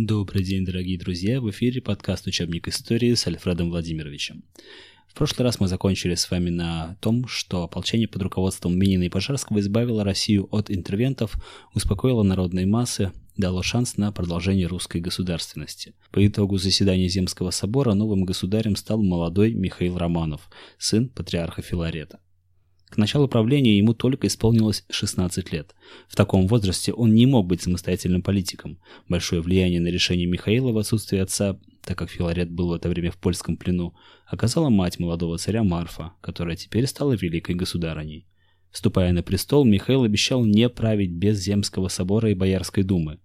Добрый день, дорогие друзья! В эфире подкаст «Учебник истории» с Альфредом Владимировичем. В прошлый раз мы закончили с вами на том, что ополчение под руководством Минина и Пожарского избавило Россию от интервентов, успокоило народные массы, дало шанс на продолжение русской государственности. По итогу заседания Земского собора новым государем стал молодой Михаил Романов, сын патриарха Филарета. К началу правления ему только исполнилось 16 лет. В таком возрасте он не мог быть самостоятельным политиком. Большое влияние на решение Михаила в отсутствие отца, так как Филарет был в это время в польском плену, оказала мать молодого царя Марфа, которая теперь стала великой государыней. Вступая на престол, Михаил обещал не править без Земского собора и Боярской думы.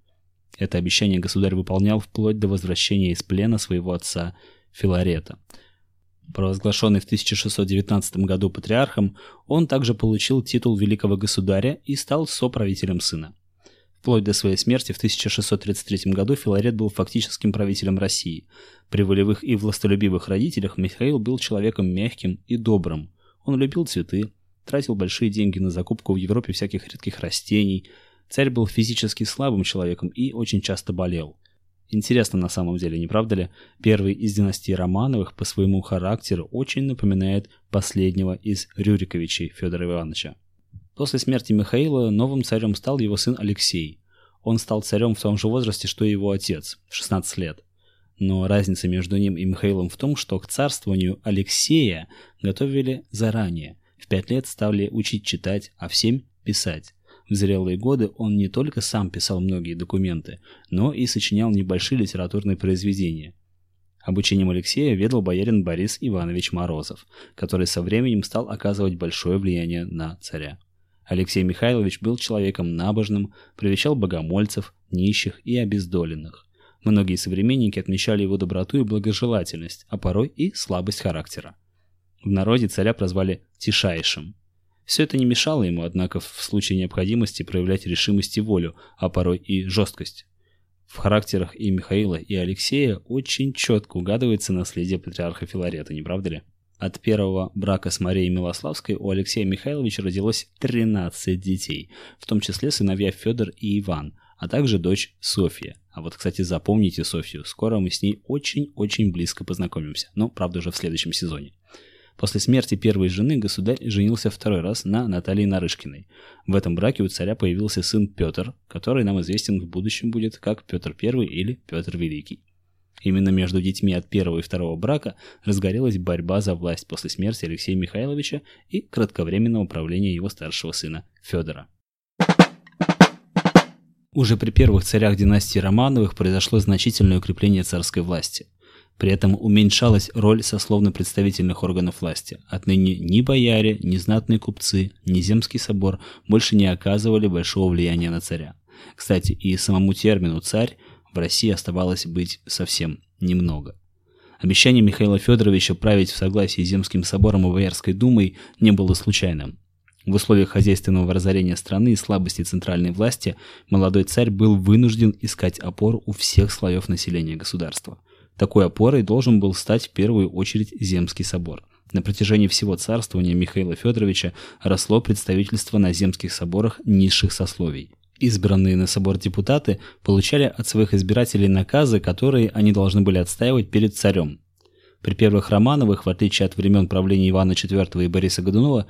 Это обещание государь выполнял вплоть до возвращения из плена своего отца Филарета – Провозглашенный в 1619 году патриархом, он также получил титул великого государя и стал соправителем сына. Вплоть до своей смерти в 1633 году Филарет был фактическим правителем России. При волевых и властолюбивых родителях Михаил был человеком мягким и добрым. Он любил цветы, тратил большие деньги на закупку в Европе всяких редких растений. Царь был физически слабым человеком и очень часто болел. Интересно на самом деле, не правда ли? Первый из династии Романовых по своему характеру очень напоминает последнего из Рюриковичей Федора Ивановича. После смерти Михаила новым царем стал его сын Алексей. Он стал царем в том же возрасте, что и его отец – 16 лет. Но разница между ним и Михаилом в том, что к царствованию Алексея готовили заранее. В пять лет стали учить читать, а в семь – писать. В зрелые годы он не только сам писал многие документы, но и сочинял небольшие литературные произведения. Обучением Алексея ведал боярин Борис Иванович Морозов, который со временем стал оказывать большое влияние на царя. Алексей Михайлович был человеком набожным, привечал богомольцев, нищих и обездоленных. Многие современники отмечали его доброту и благожелательность, а порой и слабость характера. В народе царя прозвали «тишайшим», все это не мешало ему, однако, в случае необходимости проявлять решимость и волю, а порой и жесткость. В характерах и Михаила, и Алексея очень четко угадывается наследие патриарха Филарета, не правда ли? От первого брака с Марией Милославской у Алексея Михайловича родилось 13 детей, в том числе сыновья Федор и Иван, а также дочь Софья. А вот, кстати, запомните Софью, скоро мы с ней очень-очень близко познакомимся, но, правда, уже в следующем сезоне. После смерти первой жены государь женился второй раз на Наталье Нарышкиной. В этом браке у царя появился сын Петр, который нам известен в будущем будет как Петр I или Петр Великий. Именно между детьми от первого и второго брака разгорелась борьба за власть после смерти Алексея Михайловича и кратковременного правления его старшего сына Федора. Уже при первых царях династии Романовых произошло значительное укрепление царской власти. При этом уменьшалась роль сословно-представительных органов власти. Отныне ни бояре, ни знатные купцы, ни земский собор больше не оказывали большого влияния на царя. Кстати, и самому термину «царь» в России оставалось быть совсем немного. Обещание Михаила Федоровича править в согласии с Земским собором и Боярской думой не было случайным. В условиях хозяйственного разорения страны и слабости центральной власти молодой царь был вынужден искать опору у всех слоев населения государства – такой опорой должен был стать в первую очередь Земский собор. На протяжении всего царствования Михаила Федоровича росло представительство на земских соборах низших сословий. Избранные на собор депутаты получали от своих избирателей наказы, которые они должны были отстаивать перед царем. При первых Романовых, в отличие от времен правления Ивана IV и Бориса Годунова,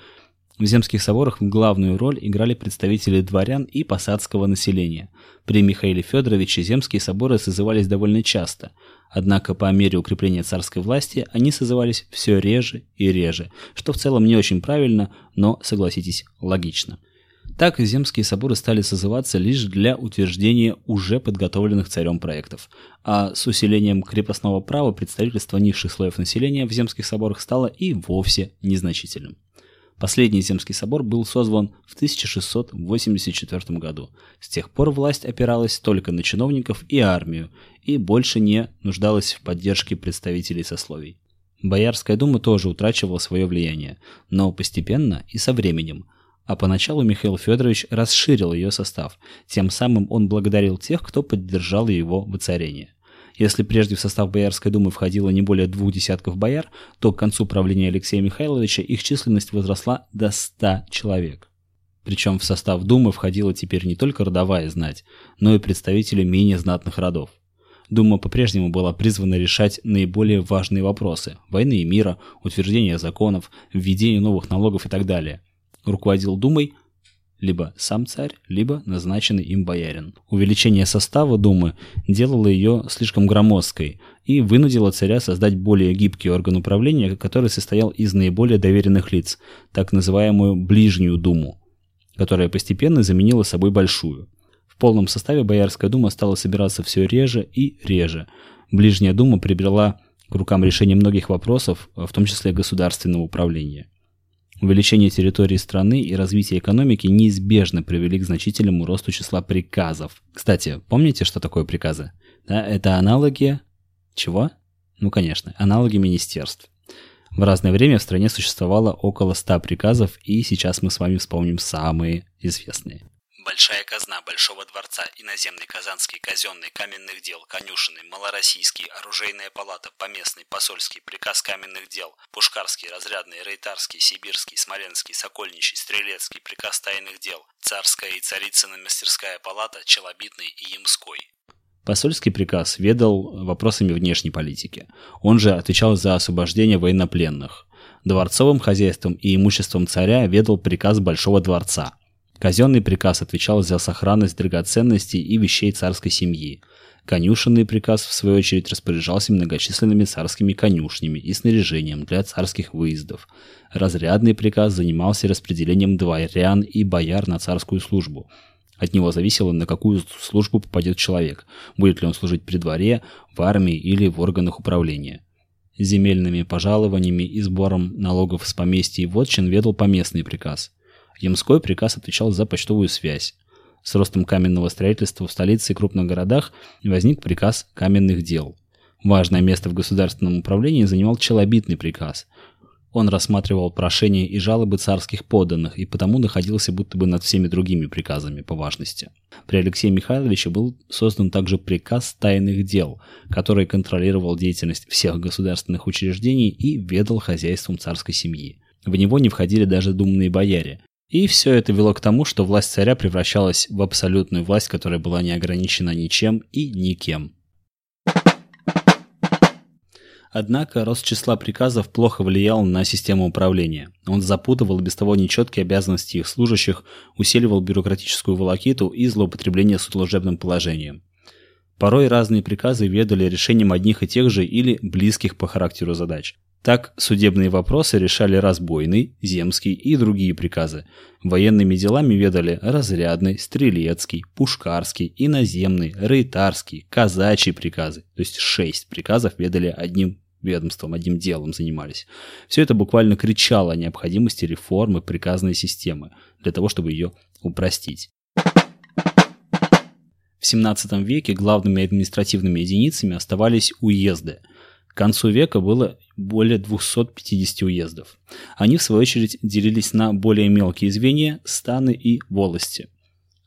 в земских соборах главную роль играли представители дворян и посадского населения. При Михаиле Федоровиче земские соборы созывались довольно часто, однако по мере укрепления царской власти они созывались все реже и реже, что в целом не очень правильно, но, согласитесь, логично. Так земские соборы стали созываться лишь для утверждения уже подготовленных царем проектов, а с усилением крепостного права представительство низших слоев населения в земских соборах стало и вовсе незначительным. Последний Земский собор был созван в 1684 году. С тех пор власть опиралась только на чиновников и армию и больше не нуждалась в поддержке представителей сословий. Боярская дума тоже утрачивала свое влияние, но постепенно и со временем. А поначалу Михаил Федорович расширил ее состав, тем самым он благодарил тех, кто поддержал его воцарение. Если прежде в состав Боярской думы входило не более двух десятков бояр, то к концу правления Алексея Михайловича их численность возросла до 100 человек. Причем в состав думы входила теперь не только родовая знать, но и представители менее знатных родов. Дума по-прежнему была призвана решать наиболее важные вопросы – войны и мира, утверждение законов, введение новых налогов и так далее. Руководил Думой либо сам царь, либо назначенный им боярин. Увеличение состава Думы делало ее слишком громоздкой и вынудило царя создать более гибкий орган управления, который состоял из наиболее доверенных лиц, так называемую «ближнюю Думу», которая постепенно заменила собой большую. В полном составе Боярская дума стала собираться все реже и реже. Ближняя дума прибрала к рукам решение многих вопросов, в том числе государственного управления. Увеличение территории страны и развитие экономики неизбежно привели к значительному росту числа приказов. Кстати, помните, что такое приказы? Да, это аналоги... Чего? Ну, конечно, аналоги министерств. В разное время в стране существовало около 100 приказов, и сейчас мы с вами вспомним самые известные. Большая казна Большого дворца, иноземный казанский, казенный, каменных дел, конюшенный, малороссийский, оружейная палата, поместный, посольский, приказ каменных дел, пушкарский, разрядный, рейтарский, сибирский, смоленский, сокольничий, стрелецкий, приказ тайных дел, царская и царицына мастерская палата, челобитный и ямской. Посольский приказ ведал вопросами внешней политики. Он же отвечал за освобождение военнопленных. Дворцовым хозяйством и имуществом царя ведал приказ Большого дворца – Казенный приказ отвечал за сохранность драгоценностей и вещей царской семьи. Конюшенный приказ, в свою очередь, распоряжался многочисленными царскими конюшнями и снаряжением для царских выездов. Разрядный приказ занимался распределением дворян и бояр на царскую службу. От него зависело, на какую службу попадет человек, будет ли он служить при дворе, в армии или в органах управления. Земельными пожалованиями и сбором налогов с поместья и вотчин ведал поместный приказ – Ямской приказ отвечал за почтовую связь. С ростом каменного строительства в столице и крупных городах возник приказ каменных дел. Важное место в государственном управлении занимал челобитный приказ. Он рассматривал прошения и жалобы царских подданных и потому находился будто бы над всеми другими приказами по важности. При Алексее Михайловиче был создан также приказ тайных дел, который контролировал деятельность всех государственных учреждений и ведал хозяйством царской семьи. В него не входили даже думные бояре, и все это вело к тому, что власть царя превращалась в абсолютную власть, которая была не ограничена ничем и никем. Однако рост числа приказов плохо влиял на систему управления. Он запутывал без того нечеткие обязанности их служащих, усиливал бюрократическую волокиту и злоупотребление служебным положением. Порой разные приказы ведали решением одних и тех же или близких по характеру задач. Так судебные вопросы решали разбойный, земский и другие приказы. Военными делами ведали разрядный, стрелецкий, пушкарский, иноземный, рейтарский, казачий приказы. То есть шесть приказов ведали одним ведомством, одним делом занимались. Все это буквально кричало о необходимости реформы приказной системы для того, чтобы ее упростить. В 17 веке главными административными единицами оставались уезды – к концу века было более 250 уездов. Они, в свою очередь, делились на более мелкие звенья, станы и волости.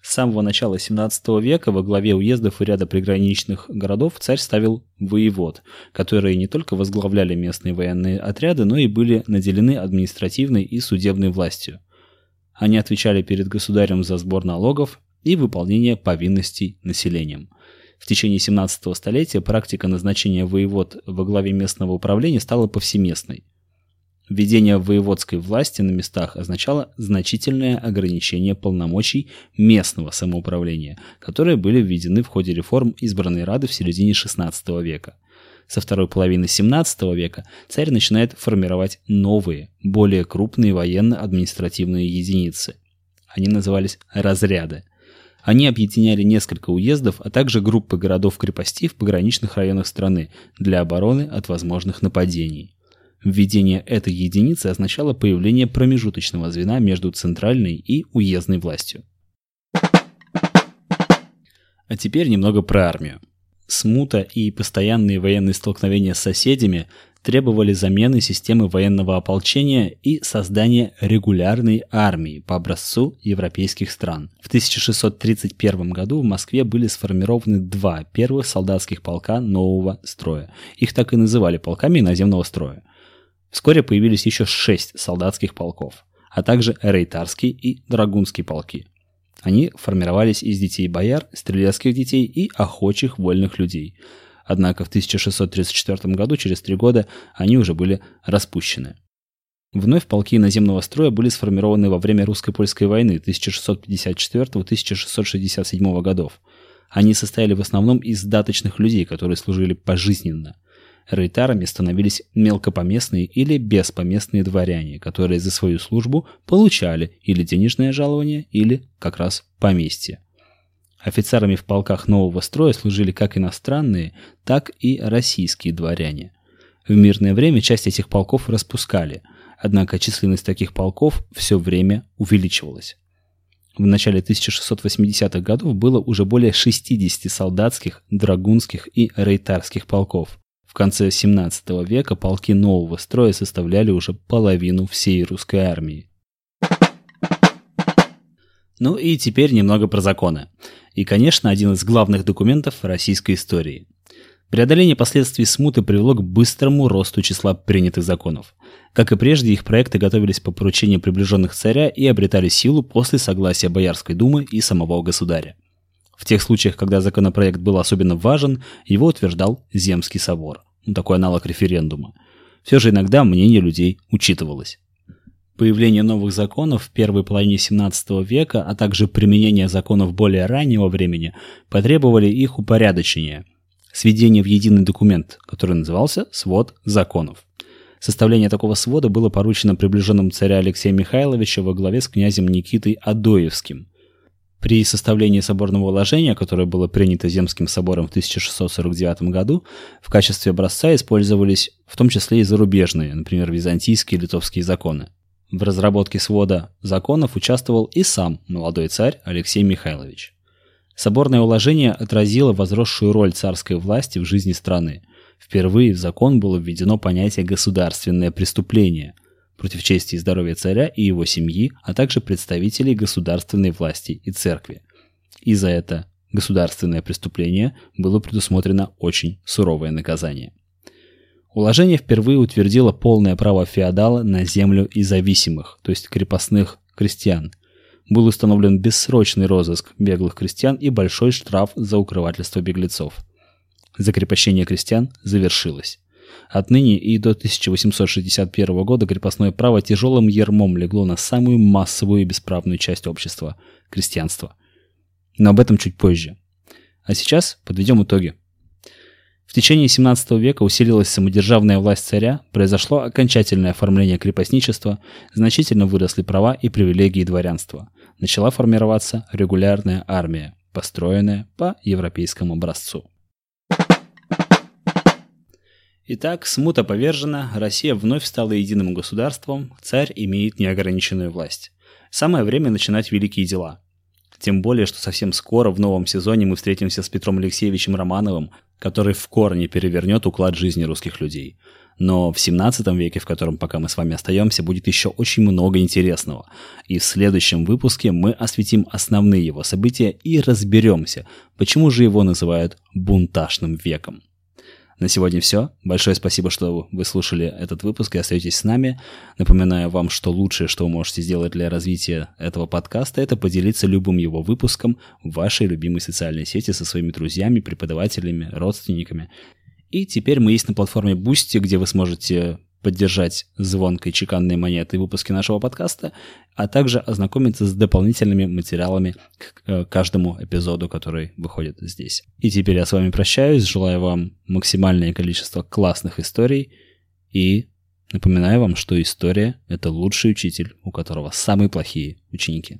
С самого начала 17 века во главе уездов и ряда приграничных городов царь ставил воевод, которые не только возглавляли местные военные отряды, но и были наделены административной и судебной властью. Они отвечали перед государем за сбор налогов и выполнение повинностей населением – в течение 17 столетия практика назначения воевод во главе местного управления стала повсеместной. Введение воеводской власти на местах означало значительное ограничение полномочий местного самоуправления, которые были введены в ходе реформ избранной Рады в середине XVI века. Со второй половины XVII века царь начинает формировать новые, более крупные военно-административные единицы. Они назывались «разряды», они объединяли несколько уездов, а также группы городов-крепостей в пограничных районах страны для обороны от возможных нападений. Введение этой единицы означало появление промежуточного звена между центральной и уездной властью. А теперь немного про армию. Смута и постоянные военные столкновения с соседями требовали замены системы военного ополчения и создания регулярной армии по образцу европейских стран. В 1631 году в Москве были сформированы два первых солдатских полка нового строя. Их так и называли полками иноземного строя. Вскоре появились еще шесть солдатских полков, а также рейтарский и драгунский полки. Они формировались из детей бояр, стрелецких детей и охочих вольных людей – Однако в 1634 году, через три года, они уже были распущены. Вновь полки наземного строя были сформированы во время русско-польской войны 1654-1667 годов. Они состояли в основном из даточных людей, которые служили пожизненно. Рейтарами становились мелкопоместные или беспоместные дворяне, которые за свою службу получали или денежное жалование, или как раз поместье. Офицерами в полках нового строя служили как иностранные, так и российские дворяне. В мирное время часть этих полков распускали, однако численность таких полков все время увеличивалась. В начале 1680-х годов было уже более 60 солдатских, драгунских и рейтарских полков. В конце 17 века полки нового строя составляли уже половину всей русской армии. Ну и теперь немного про законы. И, конечно, один из главных документов российской истории. Преодоление последствий смуты привело к быстрому росту числа принятых законов. Как и прежде, их проекты готовились по поручению приближенных царя и обретали силу после согласия Боярской думы и самого государя. В тех случаях, когда законопроект был особенно важен, его утверждал Земский собор, ну, такой аналог референдума. Все же иногда мнение людей учитывалось. Появление новых законов в первой половине XVII века, а также применение законов более раннего времени потребовали их упорядочения – сведение в единый документ, который назывался «Свод законов». Составление такого свода было поручено приближенным царя Алексея Михайловича во главе с князем Никитой Адоевским. При составлении соборного уложения, которое было принято Земским собором в 1649 году, в качестве образца использовались в том числе и зарубежные, например, византийские и литовские законы. В разработке свода законов участвовал и сам молодой царь Алексей Михайлович. Соборное уложение отразило возросшую роль царской власти в жизни страны. Впервые в закон было введено понятие «государственное преступление» против чести и здоровья царя и его семьи, а также представителей государственной власти и церкви. И за это государственное преступление было предусмотрено очень суровое наказание. Уложение впервые утвердило полное право феодала на землю и зависимых, то есть крепостных крестьян – был установлен бессрочный розыск беглых крестьян и большой штраф за укрывательство беглецов. Закрепощение крестьян завершилось. Отныне и до 1861 года крепостное право тяжелым ермом легло на самую массовую и бесправную часть общества – крестьянство. Но об этом чуть позже. А сейчас подведем итоги. В течение 17 века усилилась самодержавная власть царя, произошло окончательное оформление крепостничества, значительно выросли права и привилегии дворянства. Начала формироваться регулярная армия, построенная по европейскому образцу. Итак, смута повержена, Россия вновь стала единым государством, царь имеет неограниченную власть. Самое время начинать великие дела – тем более, что совсем скоро в новом сезоне мы встретимся с Петром Алексеевичем Романовым, который в корне перевернет уклад жизни русских людей. Но в 17 веке, в котором пока мы с вами остаемся, будет еще очень много интересного. И в следующем выпуске мы осветим основные его события и разберемся, почему же его называют бунтажным веком. На сегодня все. Большое спасибо, что вы слушали этот выпуск и остаетесь с нами. Напоминаю вам, что лучшее, что вы можете сделать для развития этого подкаста, это поделиться любым его выпуском в вашей любимой социальной сети со своими друзьями, преподавателями, родственниками. И теперь мы есть на платформе Boosty, где вы сможете поддержать звонкой чеканной монеты выпуски нашего подкаста, а также ознакомиться с дополнительными материалами к э, каждому эпизоду, который выходит здесь. И теперь я с вами прощаюсь, желаю вам максимальное количество классных историй и напоминаю вам, что история — это лучший учитель, у которого самые плохие ученики.